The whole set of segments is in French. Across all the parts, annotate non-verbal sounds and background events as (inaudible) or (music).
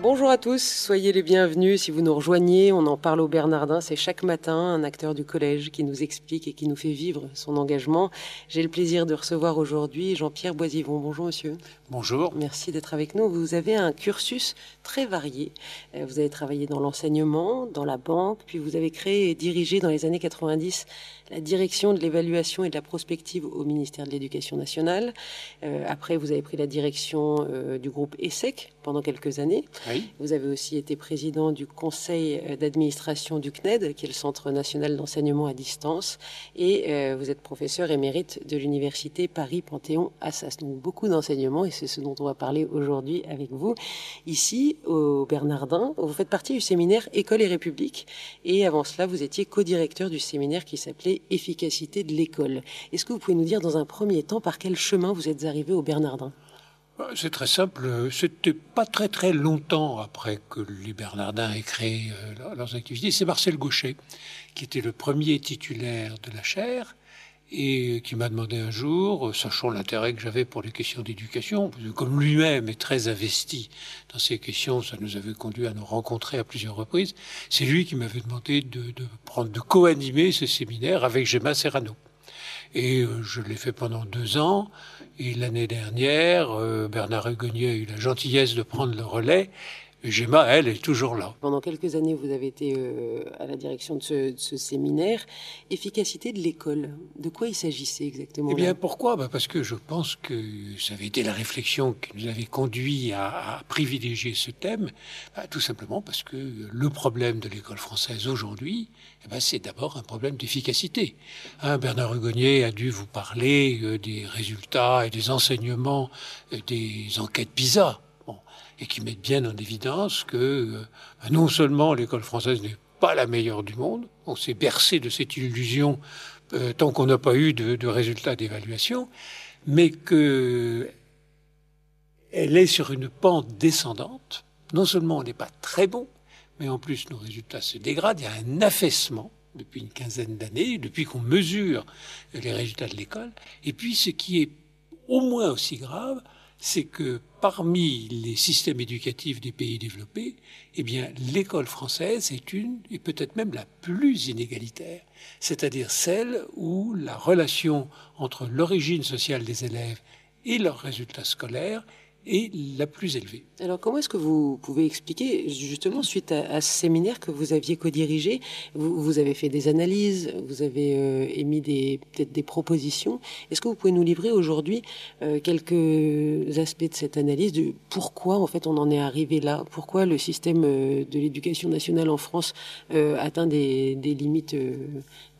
Bonjour à tous, soyez les bienvenus. Si vous nous rejoignez, on en parle au Bernardin. C'est chaque matin un acteur du collège qui nous explique et qui nous fait vivre son engagement. J'ai le plaisir de recevoir aujourd'hui Jean-Pierre Boisivon. Bonjour monsieur. Bonjour. Merci d'être avec nous. Vous avez un cursus très varié. Euh, vous avez travaillé dans l'enseignement, dans la banque, puis vous avez créé et dirigé dans les années 90 la direction de l'évaluation et de la prospective au ministère de l'Éducation nationale. Euh, après, vous avez pris la direction euh, du groupe ESSEC pendant quelques années. Vous avez aussi été président du conseil euh, d'administration du CNED, qui est le Centre national d'enseignement à distance, et euh, vous êtes professeur émérite de l'université Paris-Panthéon-Assas. Donc beaucoup d'enseignements, et c'est ce dont on va parler aujourd'hui avec vous. Ici, au Bernardin, vous faites partie du séminaire École et République, et avant cela, vous étiez co-directeur du séminaire qui s'appelait Efficacité de l'école. Est-ce que vous pouvez nous dire dans un premier temps par quel chemin vous êtes arrivé au Bernardin? C'est très simple. C'était pas très très longtemps après que les Bernardins aient créé euh, leur- leurs activités. C'est Marcel Gauchet qui était le premier titulaire de la chaire et qui m'a demandé un jour, euh, sachant l'intérêt que j'avais pour les questions d'éducation, comme lui-même est très investi dans ces questions, ça nous avait conduit à nous rencontrer à plusieurs reprises. C'est lui qui m'avait demandé de, de prendre, de co-animer ce séminaire avec Gemma Serrano. Et euh, je l'ai fait pendant deux ans. Et l'année dernière, euh, Bernard Hugonier a eu la gentillesse de prendre le relais. Gemma, elle, est toujours là. Pendant quelques années, vous avez été euh, à la direction de ce, de ce séminaire. Efficacité de l'école. De quoi il s'agissait exactement Eh bien, pourquoi? Bah Parce que je pense que ça avait été la réflexion qui nous avait conduit à, à privilégier ce thème. Bah, tout simplement parce que le problème de l'école française aujourd'hui, eh ben, c'est d'abord un problème d'efficacité. Hein, Bernard Hugonier a dû vous parler euh, des résultats et des enseignements euh, des enquêtes PISA. Et qui mettent bien en évidence que euh, non seulement l'école française n'est pas la meilleure du monde, on s'est bercé de cette illusion euh, tant qu'on n'a pas eu de, de résultats d'évaluation, mais que elle est sur une pente descendante. Non seulement on n'est pas très bon, mais en plus nos résultats se dégradent. Il y a un affaissement depuis une quinzaine d'années, depuis qu'on mesure les résultats de l'école. Et puis ce qui est au moins aussi grave, c'est que parmi les systèmes éducatifs des pays développés, eh bien, l'école française est une, et peut-être même la plus inégalitaire, c'est-à-dire celle où la relation entre l'origine sociale des élèves et leurs résultats scolaires est la plus élevée. Alors, comment est-ce que vous pouvez expliquer, justement, suite à, à ce séminaire que vous aviez co-dirigé, vous, vous avez fait des analyses, vous avez euh, émis des peut-être des propositions. Est-ce que vous pouvez nous livrer aujourd'hui euh, quelques aspects de cette analyse de pourquoi, en fait, on en est arrivé là? Pourquoi le système euh, de l'éducation nationale en France atteint des, des limites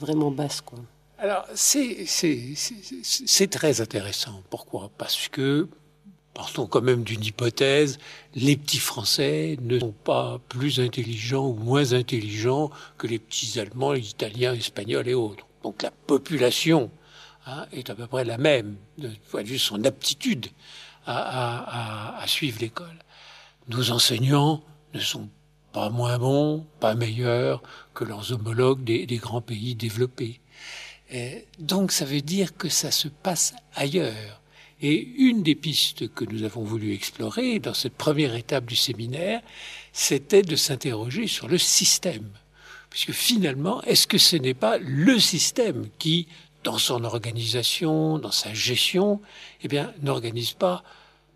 vraiment basses, quoi? Alors, c'est c'est- c'est- c'est très intéressant. Pourquoi? Parce que, partons quand même d'une hypothèse, les petits Français ne sont pas plus intelligents ou moins intelligents que les petits Allemands, Italiens, Espagnols et autres. Donc la population hein, est à peu près la même, de point de vue son aptitude à, à- à- à suivre l'école. Nos enseignants ne sont pas moins bons, pas meilleurs que leurs homologues des- des grands pays développés. Euh, donc ça veut dire que ça se passe ailleurs. Et une des pistes que nous avons voulu explorer dans cette première étape du séminaire, c'était de s'interroger sur le système. Puisque finalement, est-ce que ce n'est pas le système qui, dans son organisation, dans sa gestion, eh bien, n'organise pas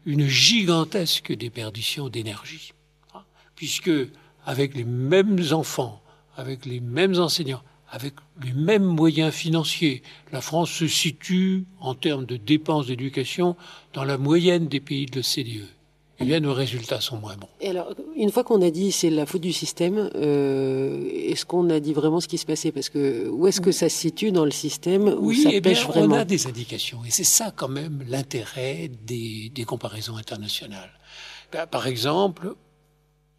une gigantesque déperdition d'énergie Hein? Puisque avec les mêmes enfants, avec les mêmes enseignants, avec les mêmes moyens financiers. La France se situe, en termes de dépenses d'éducation, dans la moyenne des pays de l'OCDE. Eh bien, nos résultats sont moins bons. Et alors, une fois qu'on a dit c'est la faute du système, euh, est-ce qu'on a dit vraiment ce qui se passait? Parce que où est-ce que ça se situe dans le système où Oui, ça eh bien, on a des indications. Et c'est ça, quand même, l'intérêt des, des comparaisons internationales. Par exemple,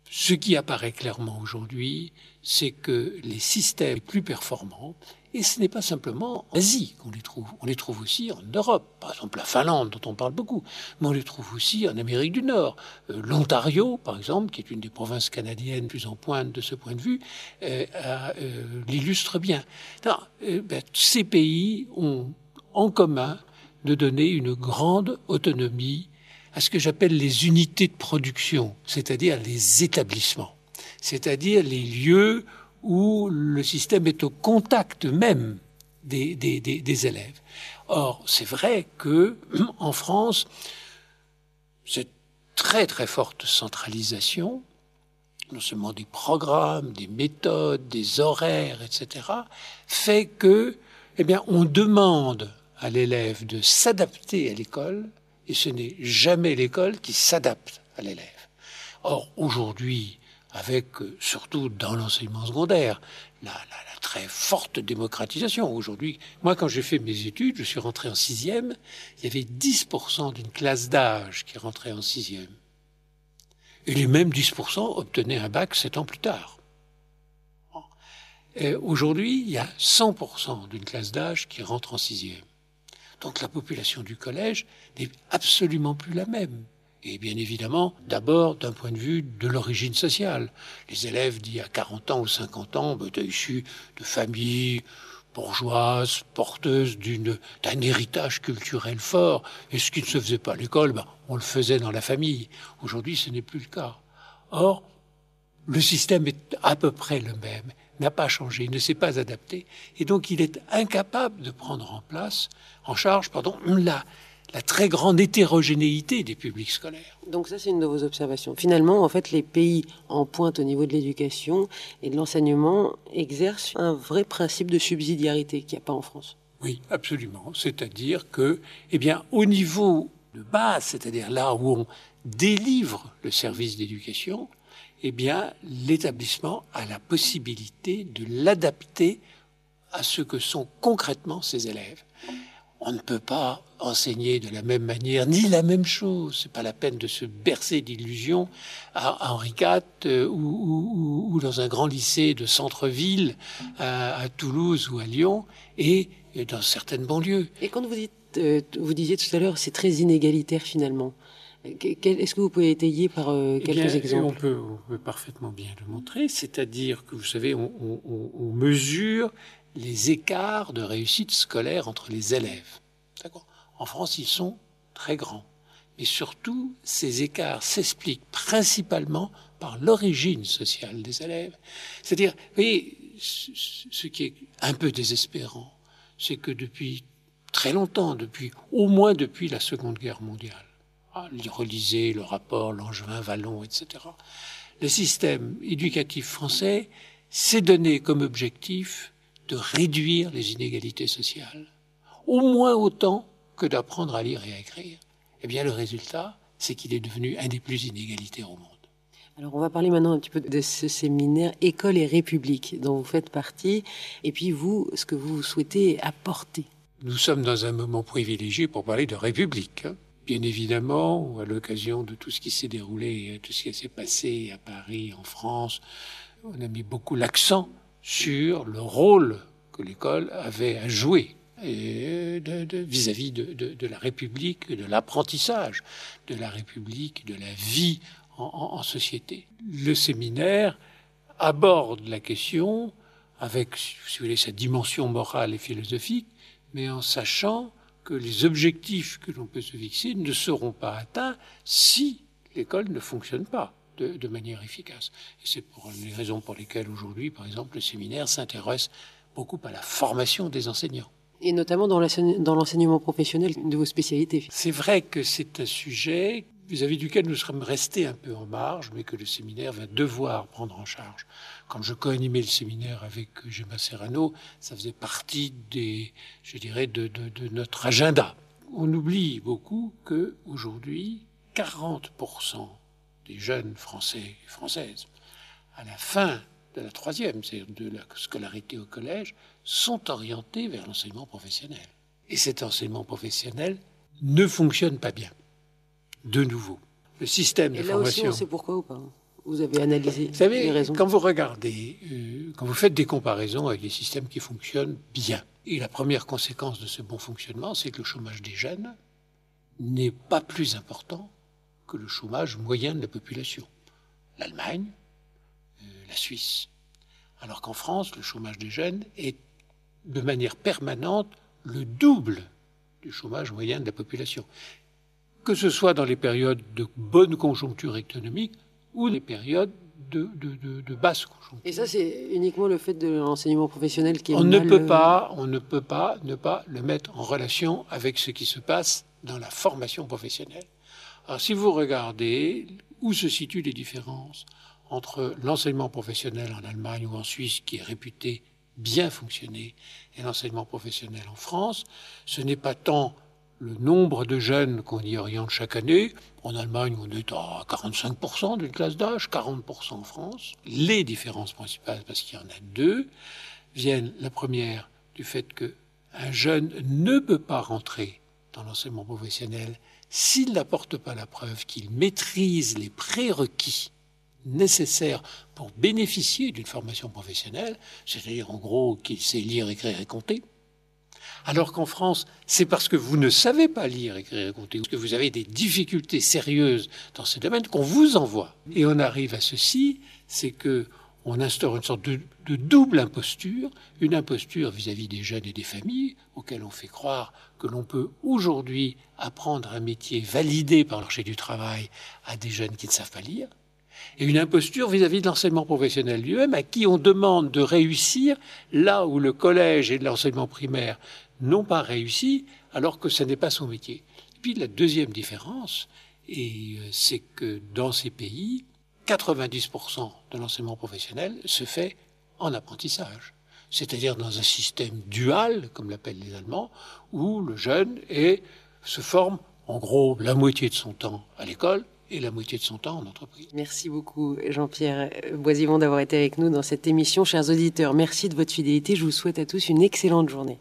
Ce qui apparaît clairement aujourd'hui, c'est que les systèmes plus performants, et ce n'est pas simplement en Asie qu'on les trouve, on les trouve aussi en Europe, par exemple la Finlande dont on parle beaucoup, mais on les trouve aussi en Amérique du Nord. Euh, L'Ontario, par exemple, qui est une des provinces canadiennes plus en pointe de ce point de vue, euh, euh, l'illustre bien. Ben, ces pays ont en commun de donner une grande autonomie à ce que j'appelle les unités de production, c'est-à-dire les établissements, c'est-à-dire les lieux où le système est au contact même des, élèves. Or, c'est vrai que (clears throat) en France, cette très très forte centralisation, non seulement des programmes, des méthodes, des horaires, etc., fait que, eh bien, on demande à l'élève de s'adapter à l'école et ce n'est jamais l'école qui s'adapte à l'élève. Or, aujourd'hui, avec euh, surtout dans l'enseignement secondaire, la, très forte démocratisation. Aujourd'hui, moi, quand j'ai fait mes études, je suis rentré en sixième, il y avait 10% d'une classe d'âge qui rentrait en sixième. Et les mêmes 10% obtenaient un bac sept ans plus tard. Aujourd'hui, il y a 100% d'une classe d'âge qui rentre en sixième. Donc la population du collège n'est absolument plus la même. Et bien évidemment, d'abord d'un point de vue de l'origine sociale. Les élèves d'il y a 40 ans ou 50 ans ben, étaient issus de familles bourgeoises, porteuses d'un héritage culturel fort. Et ce qui ne se faisait pas à l'école, ben, on le faisait dans la famille. Aujourd'hui, ce n'est plus le cas. Or, le système est à peu près le même n'a pas changé, ne s'est pas adapté, et donc il est incapable de prendre en place, en charge, pardon, la, la très grande hétérogénéité des publics scolaires. Donc ça, c'est une de vos observations. Finalement, en fait, les pays en pointe au niveau de l'éducation et de l'enseignement exercent un vrai principe de subsidiarité qu'il n'y a pas en France. Oui, absolument. C'est-à-dire que, eh bien, au niveau de base, c'est-à-dire là où on délivre le service d'éducation, eh bien, l'établissement a la possibilité de l'adapter à ce que sont concrètement ses élèves. On ne peut pas enseigner de la même manière ni la même chose. C'est pas la peine de se bercer d'illusions à Henri IV euh, ou, dans un grand lycée de centre-ville à, Toulouse ou à Lyon et, dans certaines banlieues. Et quand vous dites, euh, vous disiez tout à l'heure, c'est très inégalitaire finalement. Est-ce que vous pouvez étayer par euh, eh quelques exemples on peut, on peut, parfaitement bien le montrer, c'est-à-dire que vous savez, on, on, on, mesure les écarts de réussite scolaire entre les élèves. En France, ils sont très grands. Mais surtout, ces écarts s'expliquent principalement par l'origine sociale des élèves. C'est-à-dire, vous voyez, ce qui est un peu désespérant, c'est que depuis très longtemps, depuis au moins depuis la Seconde Guerre mondiale, relisez le rapport Langevin, Vallon, etc. Le système éducatif français s'est donné comme objectif de réduire les inégalités sociales, au moins autant que d'apprendre à lire et à écrire. Eh bien, le résultat, c'est qu'il est devenu un des plus inégalitaires au monde. Alors, on va parler maintenant un petit peu de ce séminaire École et République dont vous faites partie, et puis vous, ce que vous souhaitez apporter. Nous sommes dans un moment privilégié pour parler de République. Hein. Bien évidemment, à l'occasion de tout ce qui s'est déroulé, tout ce qui s'est passé à Paris, en France, on a mis beaucoup l'accent sur le rôle que l'école avait à jouer vis-à-vis de, la République, de l'apprentissage de la République, de la vie en, société. Le séminaire aborde la question avec, si vous voulez, sa dimension morale et philosophique, mais en sachant que les objectifs que l'on peut se fixer ne seront pas atteints si l'école ne fonctionne pas de, manière efficace. Et c'est pour les raisons pour lesquelles aujourd'hui, par exemple, le séminaire s'intéresse beaucoup à la formation des enseignants. Et notamment dans l'enseignement professionnel de vos spécialités. C'est vrai que c'est un sujet vis-à-vis duquel nous sommes restés un peu en marge, mais que le séminaire va devoir prendre en charge. Quand je co-animais le séminaire avec Gemma Serrano, ça faisait partie des, je dirais, de, de, notre agenda. On oublie beaucoup que aujourd'hui, 40% des jeunes Français et Françaises, à la fin de la troisième, c'est-à-dire de la scolarité au collège, sont orientés vers l'enseignement professionnel. Et cet enseignement professionnel ne fonctionne pas bien de nouveau. Le système Et là Aussi, on sait pourquoi ou pas vous avez analysé vous savez, les raisons Quand vous regardez, euh, quand vous faites des comparaisons avec des systèmes qui fonctionnent bien, et la première conséquence de ce bon fonctionnement, c'est que le chômage des jeunes n'est pas plus important que le chômage moyen de la population. L'Allemagne, euh, la Suisse. Alors qu'en France, le chômage des jeunes est de manière permanente le double du chômage moyen de la population. Que ce soit dans les périodes de bonne conjoncture économique ou les périodes de, de, de, basse conjoncture. Et ça, c'est uniquement le fait de l'enseignement professionnel qui est on ne peut pas, On ne peut pas ne pas le mettre en relation avec ce qui se passe dans la formation professionnelle. Alors, si vous regardez où se situent les différences entre l'enseignement professionnel en Allemagne ou en Suisse, qui est réputé bien fonctionner, et l'enseignement professionnel en France, ce n'est pas tant le nombre de jeunes qu'on y oriente chaque année. En Allemagne, on est à 45% d'une classe d'âge, 40% en France. Les différences principales, parce qu'il y en a deux, viennent, la première, du fait que un jeune ne peut pas rentrer dans l'enseignement professionnel s'il n'apporte pas la preuve qu'il maîtrise les prérequis nécessaires pour bénéficier d'une formation professionnelle, c'est-à-dire en gros qu'il sait lire, écrire et compter, alors qu'en France, c'est parce que vous ne savez pas lire, écrire et compter, que vous avez des difficultés sérieuses dans ce domaine qu'on vous envoie. Et on arrive à ceci, c'est que on instaure une sorte de, double imposture, une imposture vis-à-vis des jeunes et des familles, auxquelles on fait croire que l'on peut aujourd'hui apprendre un métier validé par le marché du travail à des jeunes qui ne savent pas lire, et une imposture vis-à-vis de l'enseignement professionnel lui-même, à qui on demande de réussir là où le collège et l'enseignement primaire n'ont pas réussi, alors que ce n'est pas son métier. Et puis la deuxième différence, et euh, c'est que dans ces pays, 90% de l'enseignement professionnel se fait en apprentissage, c'est-à-dire dans un système dual, comme l'appellent les Allemands, où le jeune est, se forme en gros la moitié de son temps à l'école et la moitié de son temps en entreprise. Merci beaucoup Jean-Pierre Boisivon d'avoir été avec nous dans cette émission. Chers auditeurs, merci de votre fidélité. Je vous souhaite à tous une excellente journée.